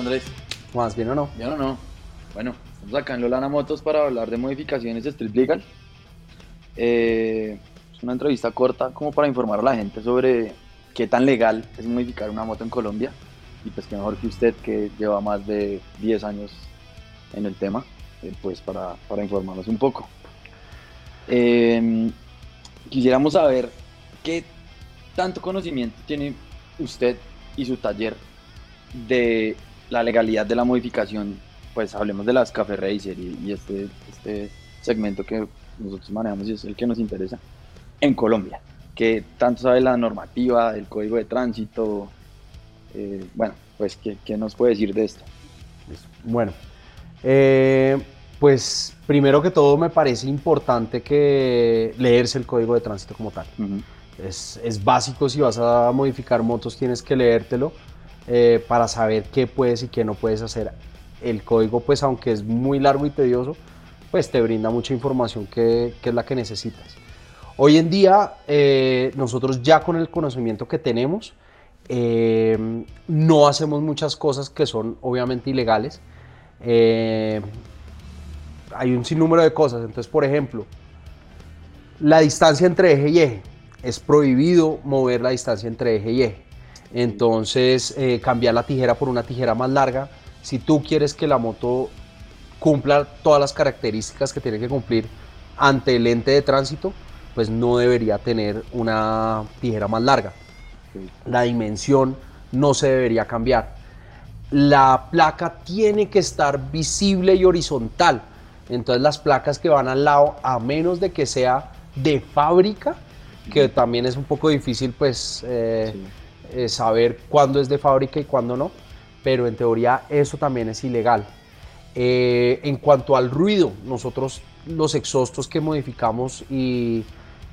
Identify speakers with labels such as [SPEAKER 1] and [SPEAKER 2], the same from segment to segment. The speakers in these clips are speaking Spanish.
[SPEAKER 1] Andrés?
[SPEAKER 2] ¿Más bien o no?
[SPEAKER 1] Bien o no. Bueno, estamos acá en Lolana Motos para hablar de modificaciones Street Legal. Eh, es una entrevista corta como para informar a la gente sobre qué tan legal es modificar una moto en Colombia. Y pues qué mejor que usted que lleva más de 10 años en el tema, eh, pues para, para, informarnos un poco. Eh, quisiéramos saber qué tanto conocimiento tiene usted y su taller de la legalidad de la modificación, pues hablemos de las Café Racer y, este, este segmento que nosotros manejamos y es el que nos interesa en Colombia. que tanto sabe la normativa, el código de tránsito? Eh, bueno, pues, ¿qué, nos puede decir de esto?
[SPEAKER 2] Bueno, eh, pues primero que todo me parece importante que leerse el código de tránsito como tal. es, es, básico si vas a modificar motos, tienes que leértelo eh, para saber qué puedes y qué no puedes hacer. El código, pues aunque es muy largo y tedioso, pues te brinda mucha información que, es la que necesitas. Hoy en día, eh, nosotros ya con el conocimiento que tenemos, eh, no hacemos muchas cosas que son obviamente ilegales. hay un sinnúmero de cosas. Entonces, por ejemplo, la distancia entre eje y eje. Es prohibido mover la distancia entre eje y eje. Entonces, eh, cambiar la tijera por una tijera más larga. Si tú quieres que la moto cumpla todas las características que tiene que cumplir ante el ente de tránsito, pues no debería tener una tijera más larga. La dimensión no se debería cambiar. La placa tiene que estar visible y horizontal. Entonces las placas que van al lado, a menos de que sea de fábrica, que también es un poco difícil pues eh, eh, saber cuándo es de fábrica y cuándo no, pero en teoría eso también es ilegal. Eh, en cuanto al ruido, nosotros los exhaustos que modificamos y,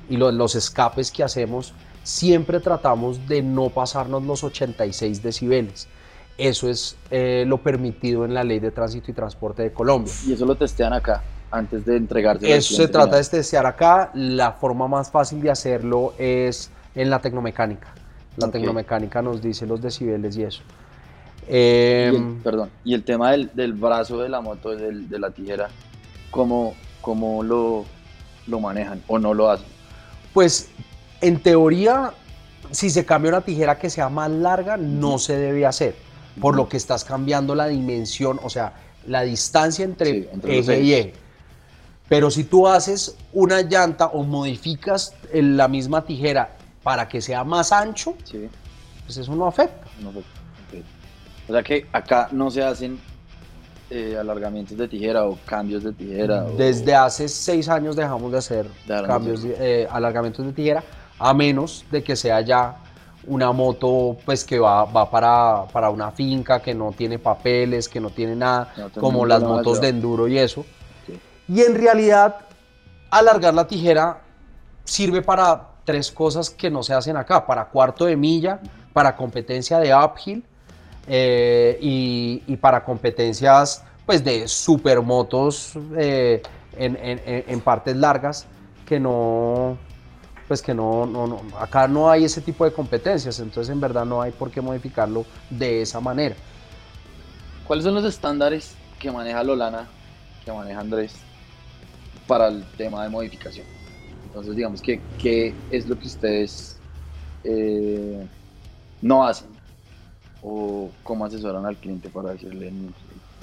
[SPEAKER 2] los escapes que hacemos, siempre tratamos de no pasarnos los 86 decibeles. Eso es eh, lo permitido en la ley de tránsito y transporte de Colombia.
[SPEAKER 1] ¿Y eso lo testean acá? antes de entregarse.
[SPEAKER 2] Eso se trata de testear acá. La forma más fácil de hacerlo es en la tecnomecánica. La tecnomecánica nos dice los decibeles y eso.
[SPEAKER 1] Em, perdón, y el tema del, brazo de la moto, de la tijera, ¿cómo, cómo lo, lo manejan o no lo hacen?
[SPEAKER 2] Pues en teoría, si se cambia una tijera que sea más larga, no se debe hacer, por lo que estás cambiando la dimensión, o sea, la distancia entre, eje y eje. Pero si tú haces una llanta o modificas la misma tijera para que sea más ancho, pues eso no afecta.
[SPEAKER 1] O sea que acá no se hacen eh, alargamientos de tijera o cambios de tijera.
[SPEAKER 2] Desde hace seis años dejamos de hacer cambios, de, eh, alargamientos de tijera, a menos de que sea ya una moto pues que va, va para, para, una finca, que no tiene papeles, que no tiene nada, como las motos de enduro y eso. Y en realidad, alargar la tijera sirve para tres cosas que no se hacen acá, para cuarto de milla, para competencia de uphill eh, y, para competencias pues, de supermotos eh, en, partes largas que no, pues que no, acá no hay ese tipo de competencias, entonces en verdad no hay por qué modificarlo de esa manera.
[SPEAKER 1] ¿Cuáles son los estándares que maneja Lolana, que maneja Andrés para el tema de modificación? Entonces, digamos, que ¿qué es lo que ustedes eh, no hacen? ¿O cómo asesoran al cliente para decirle,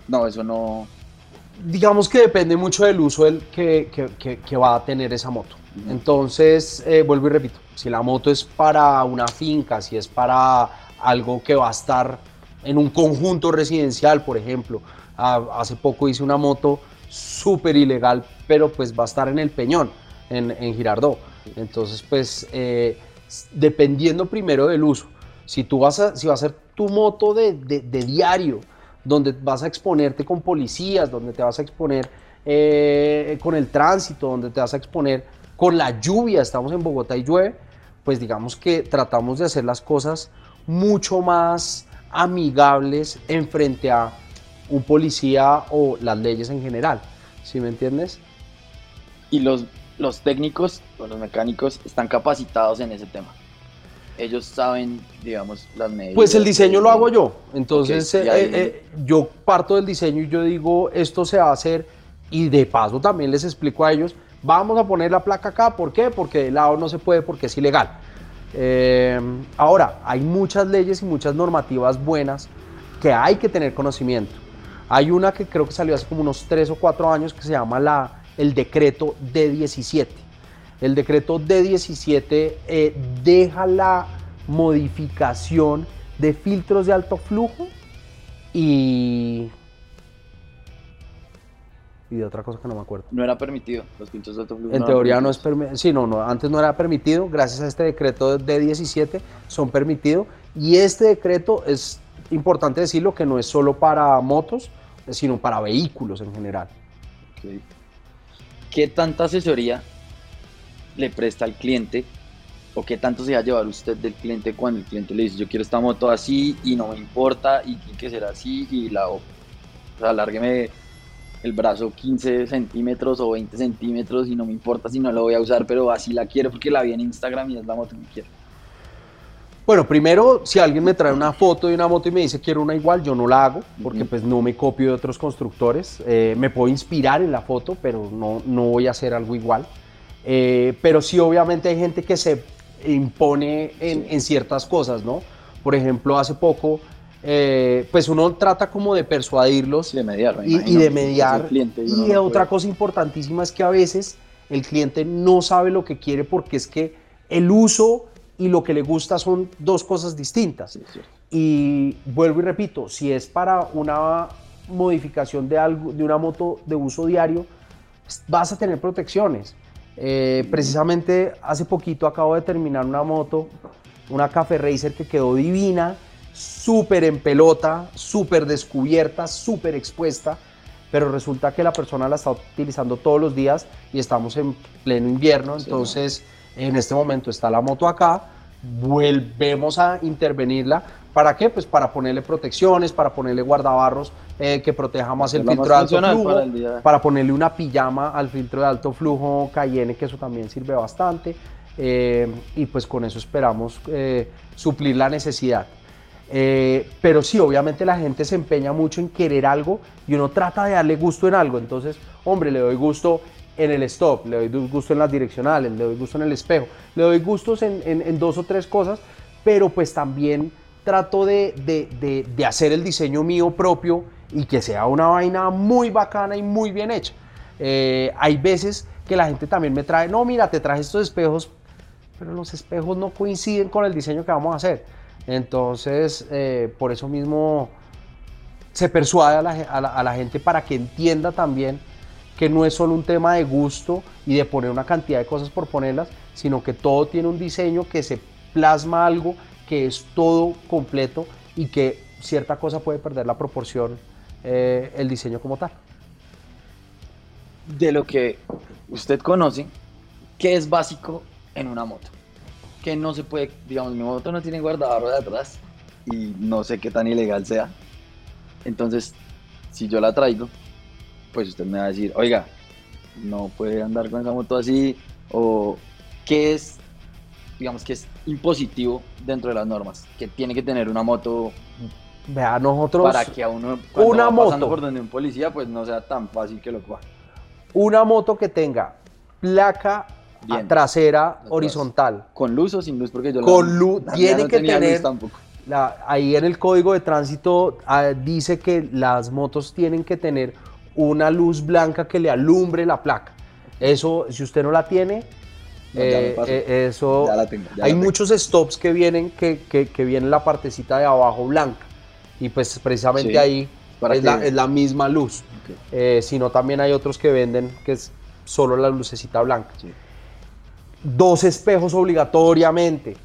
[SPEAKER 1] no, eso no...
[SPEAKER 2] Digamos que depende mucho del uso del que, que, que, va a tener esa moto. Entonces, eh, vuelvo y repito, si la moto es para una finca, si es para algo que va a estar en un conjunto residencial, por ejemplo, hace poco hice una moto súper ilegal, pero pues va a estar en el peñón en, en Girardot. Entonces, pues, eh, dependiendo primero del uso, si tú vas a, si va a ser tu moto de, de, diario, donde vas a exponerte con policías, donde te vas a exponer eh, con el tránsito, donde te vas a exponer con la lluvia, estamos en Bogotá y llueve, pues digamos que tratamos de hacer las cosas mucho más amigables en frente a un policía o las leyes en general, ¿sí me entiendes?
[SPEAKER 1] Y los los técnicos o los mecánicos están capacitados en ese tema. ellos saben, digamos, las medidas.
[SPEAKER 2] Pues el diseño lo hago yo. Entonces, eh, eh, yo parto del diseño y yo digo, esto se va a hacer. Y de paso también les explico a ellos, vamos a poner la placa acá. ¿Por qué? Porque de lado no se puede, porque es ilegal. Eh, ahora, hay muchas leyes y muchas normativas buenas que hay que tener conocimiento. Hay una que creo que salió hace como unos 3 o 4 años que se llama la, el decreto D17 el decreto D17 eh, deja la modificación de filtros de alto flujo y, y de otra cosa que no me acuerdo.
[SPEAKER 1] No era permitido los filtros de alto flujo.
[SPEAKER 2] En teoría no es permitido. Sí, no, no, antes no era permitido. Gracias a este decreto D17 son permitidos. Y este decreto es importante decirlo que no es solo para motos, sino para vehículos en general.
[SPEAKER 1] ¿Qué tanta asesoría le presta al cliente o qué tanto se va a llevar usted del cliente cuando el cliente le dice yo quiero esta moto así y no me importa y tiene que ser así y la o sea, alárgueme el brazo 15 centímetros o 20 centímetros y no me importa si no lo voy a usar pero así la quiero porque la vi en Instagram y es la moto que quiero
[SPEAKER 2] bueno, primero, si alguien me trae una foto de una moto y me dice quiero una igual, yo no la hago, porque pues no me copio de otros constructores. Eh, me puedo inspirar en la foto, pero no, no voy a hacer algo igual. Eh, pero sí, obviamente hay gente que se impone en, ciertas cosas, ¿no? Por ejemplo, hace poco, eh, pues uno trata como de persuadirlos
[SPEAKER 1] de mediar,
[SPEAKER 2] y, de mediar. y, otra cosa importantísima es que a veces el cliente no sabe lo que quiere porque es que el uso y lo que le gusta son dos cosas distintas. y vuelvo y repito, si es para una modificación de algo, de una moto de uso diario, vas a tener protecciones. Eh, precisamente hace poquito acabo de terminar una moto, una Café Racer que quedó divina, súper en pelota, súper descubierta, súper expuesta, pero resulta que la persona la está utilizando todos los días y estamos en pleno invierno, entonces en este momento está la moto acá, volvemos a intervenirla. ¿Para qué? Pues para ponerle protecciones, para ponerle guardabarros eh, que proteja más el filtro de alto flujo, para, ponerle una pijama al filtro de alto flujo Cayenne, que eso también sirve bastante. Eh, y pues con eso esperamos eh, suplir la necesidad. pero sí, obviamente la gente se empeña mucho en querer algo y uno trata de darle gusto en algo. Entonces, hombre, le doy gusto en el stop, le doy gusto en las direccionales, le doy gusto en el espejo, le doy gustos en, en dos o tres cosas, pero pues también trato de, de, de, hacer el diseño mío propio y que sea una vaina muy bacana y muy bien hecha. Eh, hay veces que la gente también me trae, no, mira, te traje estos espejos, pero los espejos no coinciden con el diseño que vamos a hacer. Entonces, eh, por eso mismo se persuade a la, a la, gente para que entienda también que no es solo un tema de gusto y de poner una cantidad de cosas por ponerlas, sino que todo tiene un diseño que se plasma algo que es todo completo y que cierta cosa puede perder la proporción eh, el diseño como tal.
[SPEAKER 1] De lo que usted conoce, ¿qué es básico en una moto? Que no se puede, digamos, mi moto no tiene guardabarro de atrás y no sé qué tan ilegal sea. Entonces, si yo la traigo, pues usted me va a decir, oiga, no puede andar con esa moto así, o qué es digamos que es impositivo dentro de las normas, que tiene que tener una moto.
[SPEAKER 2] Vea, nosotros.
[SPEAKER 1] Para que a uno, cuando una va pasando por donde un policía, pues no sea tan fácil que lo coja.
[SPEAKER 2] Una moto que tenga placa trasera horizontal.
[SPEAKER 1] ¿Con luz o sin luz? Porque yo
[SPEAKER 2] Con luz, tiene que tener. tampoco. ahí en el código de tránsito ah, dice que las motos tienen que tener una luz blanca que le alumbre la placa. Eso, si usted no la tiene, eh, eh, eso, hay muchos stops que vienen que, que, vienen la partecita de abajo blanca y pues precisamente ahí es, la, misma luz. Eh, sino también hay otros que venden que es solo la lucecita blanca. Dos espejos obligatoriamente.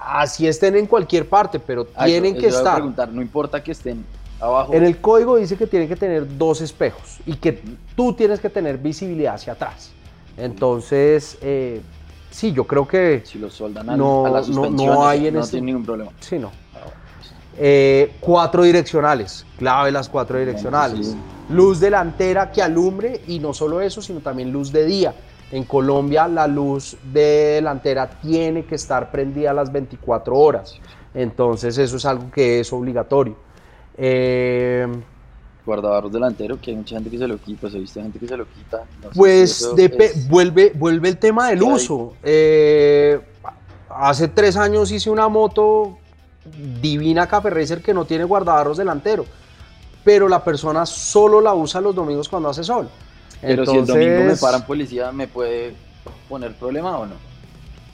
[SPEAKER 2] Así estén en cualquier parte, pero tienen que estar.
[SPEAKER 1] Preguntar, no importa que estén abajo.
[SPEAKER 2] En el código dice que tienen que tener dos espejos y que tú tienes que tener visibilidad hacia atrás. Entonces, eh, sí, yo creo que
[SPEAKER 1] si lo soldan a, no, la no, no, hay en no este... ningún problema.
[SPEAKER 2] Sí, no. Eh, cuatro direccionales, clave las cuatro direccionales. Luz delantera que alumbre y no solo eso, sino también luz de día En Colombia la luz de delantera tiene que estar prendida a las 24 horas. Entonces eso es algo que es obligatorio.
[SPEAKER 1] Eh, guardabarros delantero, que hay mucha gente que se lo quita, pues he visto gente que se lo quita.
[SPEAKER 2] pues vuelve, vuelve el tema del uso. Eh, hace tres años hice una moto divina Café Racer que no tiene guardabarros delantero, pero la persona solo la usa los domingos cuando hace sol.
[SPEAKER 1] Pero si el domingo me paran policía, ¿me puede poner problema o no?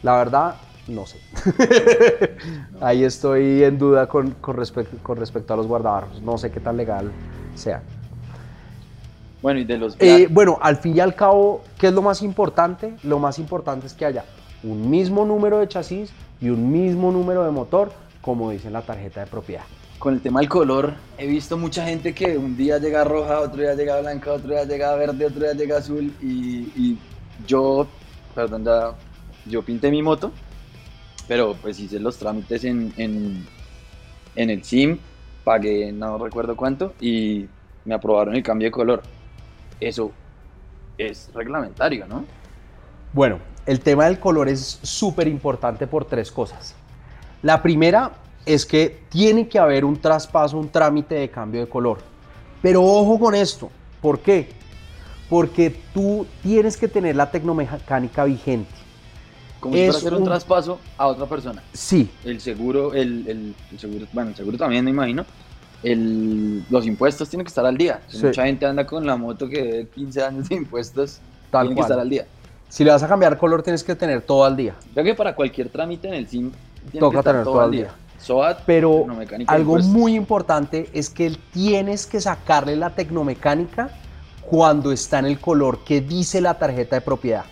[SPEAKER 2] La verdad, no sé. Ahí estoy en duda con, con, respecto, con respecto a los guardabarros. No sé qué tan legal sea.
[SPEAKER 1] Bueno, y de los...
[SPEAKER 2] Eh, bueno, al fin y al cabo, ¿qué es lo más importante? Lo más importante es que haya un mismo número de chasis y un mismo número de motor, como dice en la tarjeta de propiedad.
[SPEAKER 1] Con el tema del color, he visto mucha gente que un día llega roja, otro día llega blanca, otro día llega verde, otro día llega azul y, yo, perdón, ya, yo pinté mi moto, pero pues hice los trámites en, en, en el SIM, pagué no recuerdo cuánto y me aprobaron el cambio de color. Eso es reglamentario, ¿no?
[SPEAKER 2] Bueno, el tema del color es súper importante por tres cosas. La primera es que tiene que haber un traspaso, un trámite de cambio de color. Pero ojo con esto, ¿por qué? Porque tú tienes que tener la tecnomecánica vigente.
[SPEAKER 1] Como si hacer un, traspaso a otra persona.
[SPEAKER 2] Sí.
[SPEAKER 1] El seguro, el, seguro, bueno, el seguro también me imagino. los impuestos tienen que estar al día. Mucha gente anda con la moto que debe 15 años de impuestos, Tal tienen que estar al día.
[SPEAKER 2] Si le vas a cambiar color, tienes que tener todo al día.
[SPEAKER 1] Creo que para cualquier trámite en el SIM,
[SPEAKER 2] toca tener todo, al día. Pero algo muy importante es que tienes que sacarle la tecnomecánica cuando está en el color que dice la tarjeta de propiedad.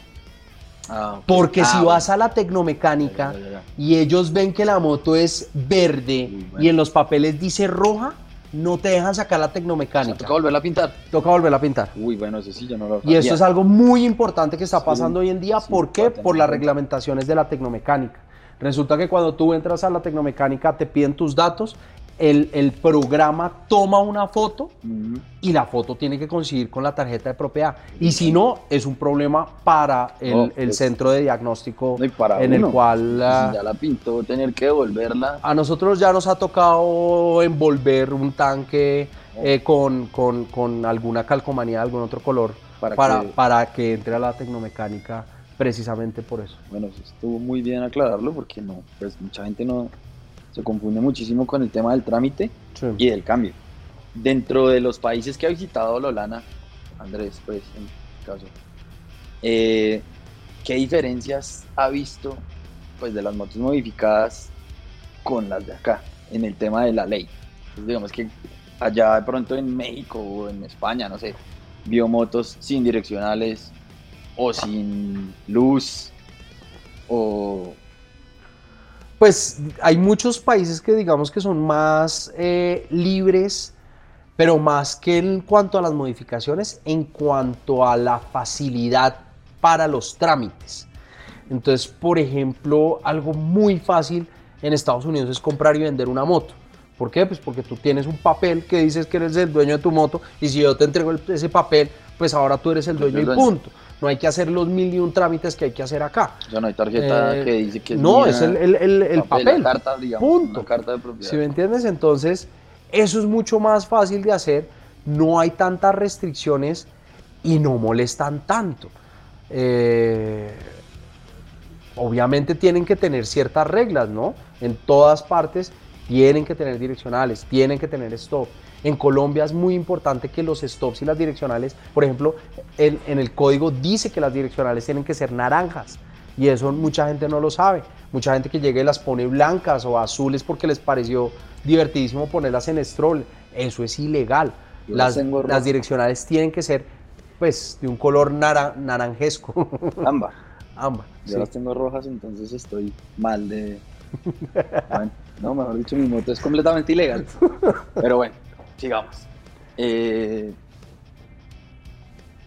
[SPEAKER 2] Ah, Porque ah, si vas a la tecnomecánica y ellos ven que la moto es verde y en los papeles dice roja, no te dejan sacar la tecnomecánica.
[SPEAKER 1] toca volverla a pintar.
[SPEAKER 2] Toca volverla a pintar.
[SPEAKER 1] Uy, bueno, eso sí, yo no lo
[SPEAKER 2] Y eso es algo muy importante que está pasando hoy en día. ¿Por qué? Por las reglamentaciones de la tecnomecánica. Resulta que cuando tú entras a la tecnomecánica te piden tus datos el, programa toma una foto y la foto tiene que coincidir con la tarjeta de propiedad. Y si no, es un problema para el, pues, centro de diagnóstico en el cual...
[SPEAKER 1] ya la pintó, tener que devolverla.
[SPEAKER 2] A nosotros ya nos ha tocado envolver un tanque eh, con, alguna calcomanía de algún otro color para, para, que... entre a la tecnomecánica precisamente por eso.
[SPEAKER 1] Bueno, estuvo muy bien aclararlo porque no, pues mucha gente no, se confunde muchísimo con el tema del trámite y del cambio. Dentro de los países que ha visitado Lolana, Andrés, pues en caso, eh, ¿qué diferencias ha visto pues, de las motos modificadas con las de acá en el tema de la ley? Pues, digamos que allá de pronto en México o en España, no sé, vio motos sin direccionales o sin luz o
[SPEAKER 2] pues hay muchos países que digamos que son más eh, libres, pero más que en cuanto a las modificaciones, en cuanto a la facilidad para los trámites. Entonces, por ejemplo, algo muy fácil en Estados Unidos es comprar y vender una moto. ¿Por qué? Pues porque tú tienes un papel que dices que eres el dueño de tu moto y si yo te entrego ese papel, pues ahora tú eres el dueño y punto. No hay que hacer los mil y un trámites que hay que hacer acá.
[SPEAKER 1] Ya no hay tarjeta eh, que dice que
[SPEAKER 2] es No, es el, el, papel.
[SPEAKER 1] La carta, digamos,
[SPEAKER 2] punto.
[SPEAKER 1] carta de propiedad.
[SPEAKER 2] Si me entiendes, entonces eso es mucho más fácil de hacer. No hay tantas restricciones y no molestan tanto. Eh, obviamente tienen que tener ciertas reglas, ¿no? En todas partes tienen que tener direccionales, tienen que tener stop. En Colombia es muy importante que los stops y las direccionales, por ejemplo, en, el código dice que las direccionales tienen que ser naranjas y eso mucha gente no lo sabe. Mucha gente que llega y las pone blancas o azules porque les pareció divertidísimo ponerlas en stroll. Eso es ilegal. Las, las, direccionales tienen que ser pues de un color naranjesco.
[SPEAKER 1] Ámbar.
[SPEAKER 2] Ámbar.
[SPEAKER 1] Yo las tengo rojas, entonces estoy mal de... no, mejor dicho, mi moto es completamente ilegal. Pero bueno sigamos. Eh,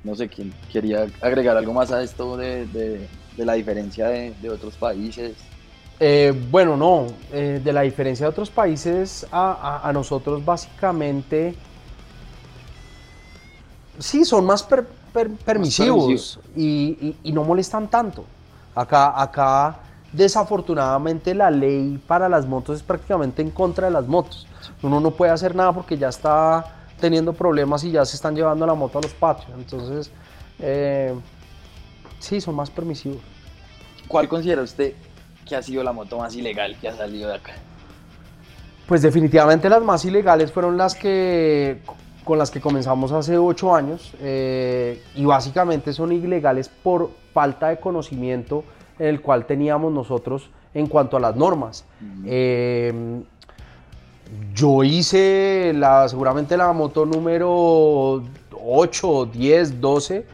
[SPEAKER 1] no sé quién quería agregar algo más a esto de, la diferencia de, otros países.
[SPEAKER 2] Eh, bueno, no, eh, de la diferencia de otros países a, nosotros básicamente, sí, son más, permisivos y, no molestan tanto. Acá, acá, desafortunadamente, la ley para las motos es prácticamente en contra de las motos. Uno no puede hacer nada porque ya está teniendo problemas y ya se están llevando la moto a los patios. Entonces, eh, sí, son más permisivos.
[SPEAKER 1] ¿Cuál considera usted que ha sido la moto más ilegal que ha salido de acá?
[SPEAKER 2] Pues definitivamente las más ilegales fueron las que con las que comenzamos hace ocho años eh, y básicamente son ilegales por falta de conocimiento en el cual teníamos nosotros en cuanto a las normas. Em, yo hice la, seguramente la moto número 8, 10, 12.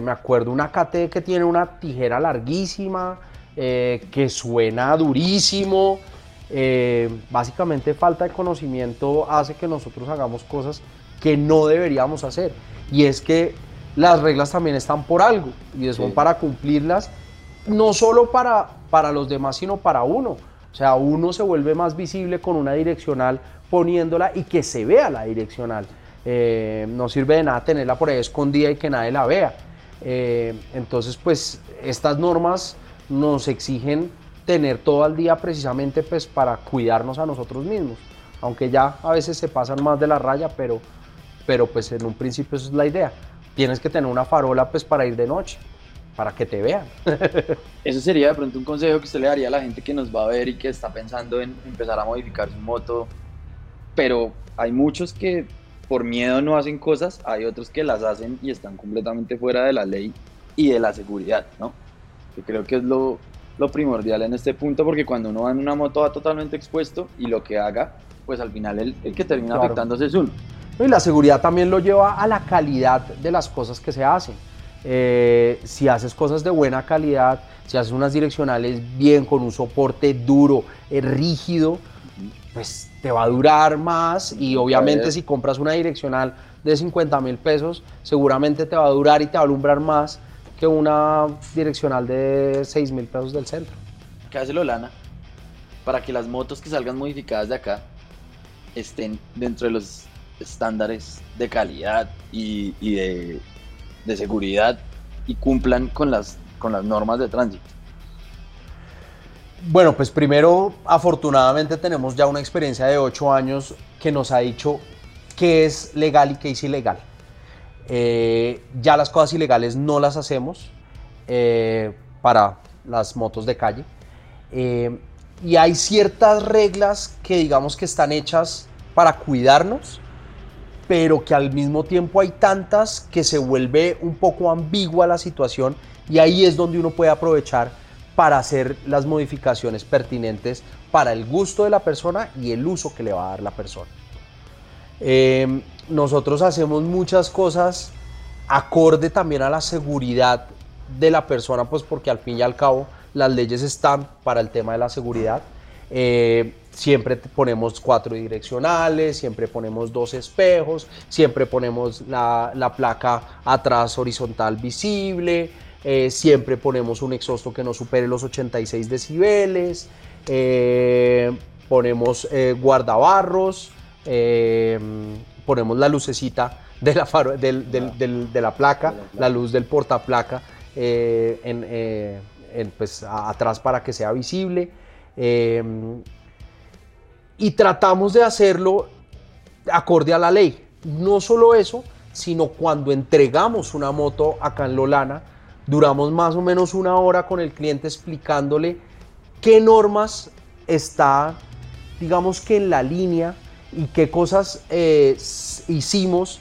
[SPEAKER 2] me acuerdo una KT que tiene una tijera larguísima, eh, que suena durísimo. Eh, básicamente falta de conocimiento hace que nosotros hagamos cosas que no deberíamos hacer. Y es que las reglas también están por algo y son para cumplirlas, no solo para, para los demás, sino para uno. O sea, uno se vuelve más visible con una direccional poniéndola y que se vea la direccional. Eh, no sirve de nada tenerla por ahí escondida y que nadie la vea. Eh, entonces, pues estas normas nos exigen tener todo el día precisamente pues para cuidarnos a nosotros mismos. Aunque ya a veces se pasan más de la raya, pero, pero pues en un principio eso es la idea. Tienes que tener una farola pues para ir de noche para que te vean.
[SPEAKER 1] Eso sería de pronto un consejo que usted le daría a la gente que nos va a ver y que está pensando en empezar a modificar su moto, pero hay muchos que por miedo no hacen cosas, hay otros que las hacen y están completamente fuera de la ley y de la seguridad, ¿no? Que creo que es lo, lo primordial en este punto, porque cuando uno va en una moto va totalmente expuesto y lo que haga, pues al final el, el que termina afectándose es uno.
[SPEAKER 2] Y la seguridad también lo lleva a la calidad de las cosas que se hacen. Eh, si haces cosas de buena calidad, si haces unas direccionales bien, con un soporte duro, eh, rígido, pues te va a durar más y obviamente si compras una direccional de 50 mil pesos, seguramente te va a durar y te va a alumbrar más que una direccional de 6 mil pesos del centro.
[SPEAKER 1] ¿Qué hace Lolana para que las motos que salgan modificadas de acá estén dentro de los estándares de calidad y de de seguridad y cumplan con las, con las normas de tránsito?
[SPEAKER 2] Bueno, pues primero, afortunadamente tenemos ya una experiencia de ocho años que nos ha dicho qué es legal y qué es ilegal. Eh, ya las cosas ilegales no las hacemos eh, para las motos de calle. Eh, y hay ciertas reglas que digamos que están hechas para cuidarnos pero que al mismo tiempo hay tantas que se vuelve un poco ambigua la situación y ahí es donde uno puede aprovechar para hacer las modificaciones pertinentes para el gusto de la persona y el uso que le va a dar la persona. Em, nosotros hacemos muchas cosas acorde también a la seguridad de la persona, pues porque al fin y al cabo las leyes están para el tema de la seguridad. Eh, siempre ponemos cuatro direccionales, siempre ponemos dos espejos, siempre ponemos la, placa atrás horizontal visible, eh, siempre ponemos un exhausto que no supere los 86 decibeles, eh, ponemos guardabarros, ponemos la lucecita de la, de la placa, la luz del portaplaca en, pues, atrás para que sea visible. Em, y tratamos de hacerlo acorde a la ley. No solo eso, sino cuando entregamos una moto acá en Lolana, duramos más o menos una hora con el cliente explicándole qué normas está, digamos que en la línea y qué cosas eh, hicimos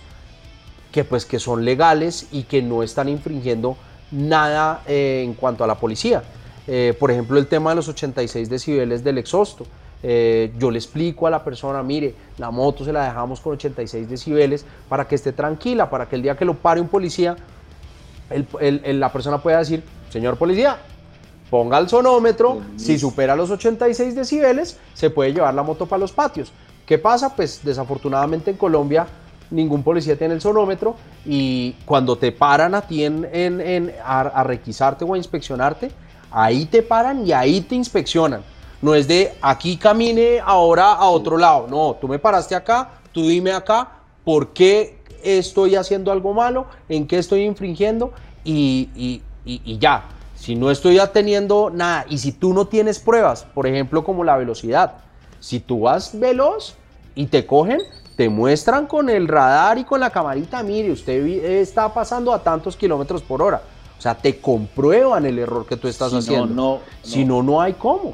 [SPEAKER 2] que pues que son legales y que no están infringiendo nada eh, en cuanto a la policía. Eh, por ejemplo, el tema de los 86 decibeles del exhausto. Eh, yo le explico a la persona, mire, la moto se la dejamos con 86 decibeles para que esté tranquila, para que el día que lo pare un policía, la persona pueda decir, señor policía, ponga el sonómetro, si supera los 86 decibeles, se puede llevar la moto para los patios. ¿Qué pasa? Pues desafortunadamente en Colombia ningún policía tiene el sonómetro y cuando te paran a ti a requisarte o a inspeccionarte, Ahí te paran y ahí te inspeccionan. No es de aquí camine ahora a otro lado. No, tú me paraste acá, tú dime acá por qué estoy haciendo algo malo, en qué estoy infringiendo y, ya. Si no estoy teniendo nada y si tú no tienes pruebas, por ejemplo como la velocidad, si tú vas veloz y te cogen, te muestran con el radar y con la camarita, mire, usted está pasando a tantos kilómetros por hora. O sea, te comprueban el error que tú estás haciendo. Si no, no hay cómo.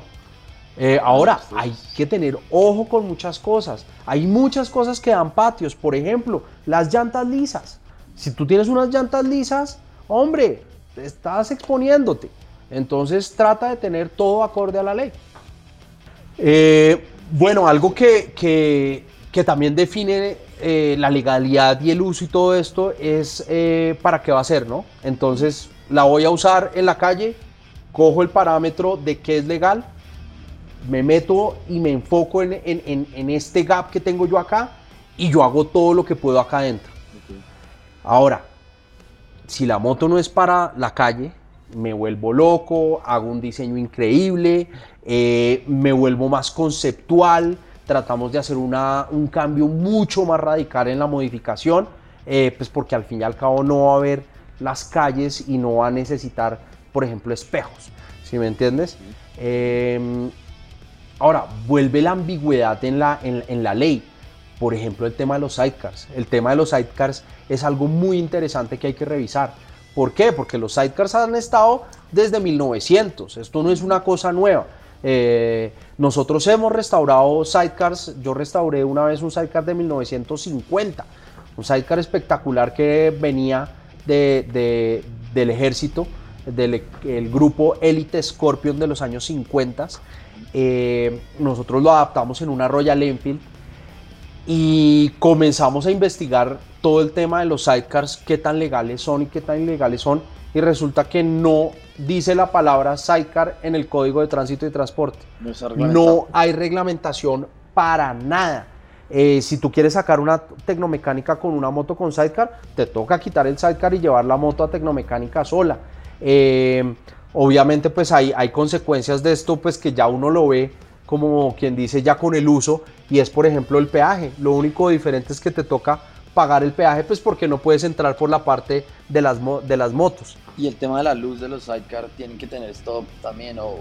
[SPEAKER 2] Eh, ahora, hay que tener ojo con muchas cosas. Hay muchas cosas que dan patios. Por ejemplo, las llantas lisas. Si tú tienes unas llantas lisas, hombre, te estás exponiéndote. Entonces trata de tener todo acorde a la ley. Eh, bueno, algo que, que, también define eh, la legalidad y el uso y todo esto es para qué va a ser, ¿no? Entonces la voy a usar en la calle, cojo el parámetro de qué es legal me meto y me enfoco en, este gap que tengo yo acá y yo hago todo lo que puedo acá adentro. Ahora, si la moto no es para la calle, me vuelvo loco, hago un diseño increíble, eh, me vuelvo más conceptual, tratamos de hacer una, un cambio mucho más radical en la modificación, eh, pues porque al fin y al cabo no va a haber las calles y no va a necesitar, por ejemplo, espejos, ¿sí me entiendes? Ahora, vuelve la ambigüedad en la, en, la ley. Por ejemplo, el tema de los sidecars. El tema de los sidecars es algo muy interesante que hay que revisar. ¿Por qué? Porque los sidecars han estado desde 1900. Esto no es una cosa nueva. Eh, nosotros hemos restaurado sidecars. Yo restauré una vez un sidecar de 1950. Un sidecar espectacular que venía de, del ejército, del el grupo Elite Scorpion de los años 50 eh, nosotros lo adaptamos en una Royal Enfield y comenzamos a investigar todo el tema de los sidecars, qué tan legales son y qué tan ilegales son. Y resulta que no dice la palabra sidecar en el Código de Tránsito y Transporte. No, hay reglamentación para nada. Eh, si tú quieres sacar una tecnomecánica con una moto con sidecar, te toca quitar el sidecar y llevar la moto a tecnomecánica sola. Eh, Obviamente pues hay, hay consecuencias de esto pues que ya uno lo ve como quien dice ya con el uso y es por ejemplo el peaje. Lo único diferente es que te toca pagar el peaje pues porque no puedes entrar por la parte de las, de las motos.
[SPEAKER 1] Y el tema de la luz de los sidecar tienen que tener stop también o...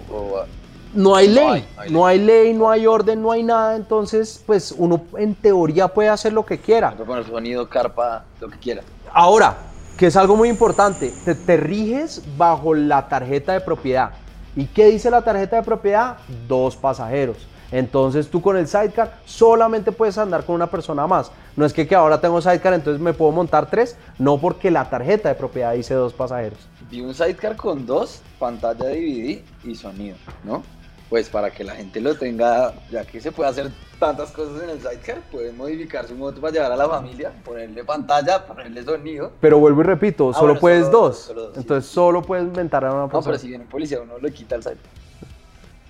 [SPEAKER 2] no hay ley, no hay, ley, no hay orden, no hay nada, entonces pues uno en teoría puede hacer lo que quiera.
[SPEAKER 1] Puede poner sonido, carpa, lo que quiera.
[SPEAKER 2] Ahora, que es algo muy importante, te, riges bajo la tarjeta de propiedad. ¿Y qué dice la tarjeta de propiedad? Dos pasajeros. Entonces tú con el sidecar solamente puedes andar con una persona más. No es que, que ahora tengo sidecar, entonces me puedo montar tres. No porque la tarjeta de propiedad dice dos pasajeros.
[SPEAKER 1] Vi un sidecar con dos, pantalla DVD y sonido, ¿no? Pues para que la gente lo tenga, ya que se puede hacer tantas cosas en el sidecar, pueden modificar su moto para llevar a la familia, ponerle pantalla, ponerle sonido.
[SPEAKER 2] Pero vuelvo y repito, ah, solo puedes dos. Entonces solo puedes inventar a una persona.
[SPEAKER 1] No, pero si viene un policía uno le quita el sidecar.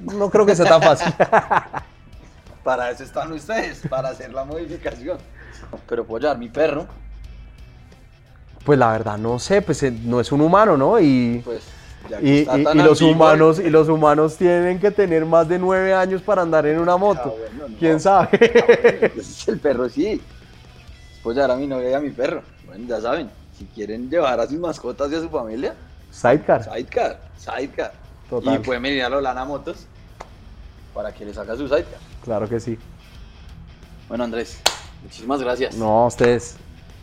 [SPEAKER 2] No creo que sea tan fácil.
[SPEAKER 1] para eso están ustedes, para hacer la modificación. Pero puedo llevar mi perro.
[SPEAKER 2] Pues la verdad no sé, pues eh, no es un humano, ¿no? Y pues y, los humanos y los humanos tienen que tener más de nueve años para andar en una moto. Ah, ¿Quién sabe?
[SPEAKER 1] Ah, el perro sí. Pues ya a mi novia y a mi perro. Bueno, ya saben, si quieren llevar a sus mascotas y a su familia.
[SPEAKER 2] Sidecar.
[SPEAKER 1] Sidecar, sidecar. Y pueden venir a Lolana Motos para que les haga su sidecar.
[SPEAKER 2] Claro que sí.
[SPEAKER 1] Bueno, Andrés, muchísimas gracias.
[SPEAKER 2] No, a ustedes.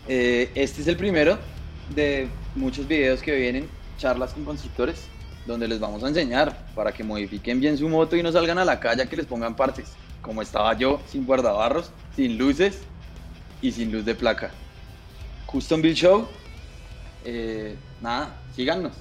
[SPEAKER 1] Eh, este es el primero de muchos videos que vienen charlas con constructores donde les vamos a enseñar para que modifiquen bien su moto y no salgan a la calle que les pongan partes, como estaba yo, sin guardabarros, sin luces y sin luz de placa. Custom Build Show, eh, nada, síganos.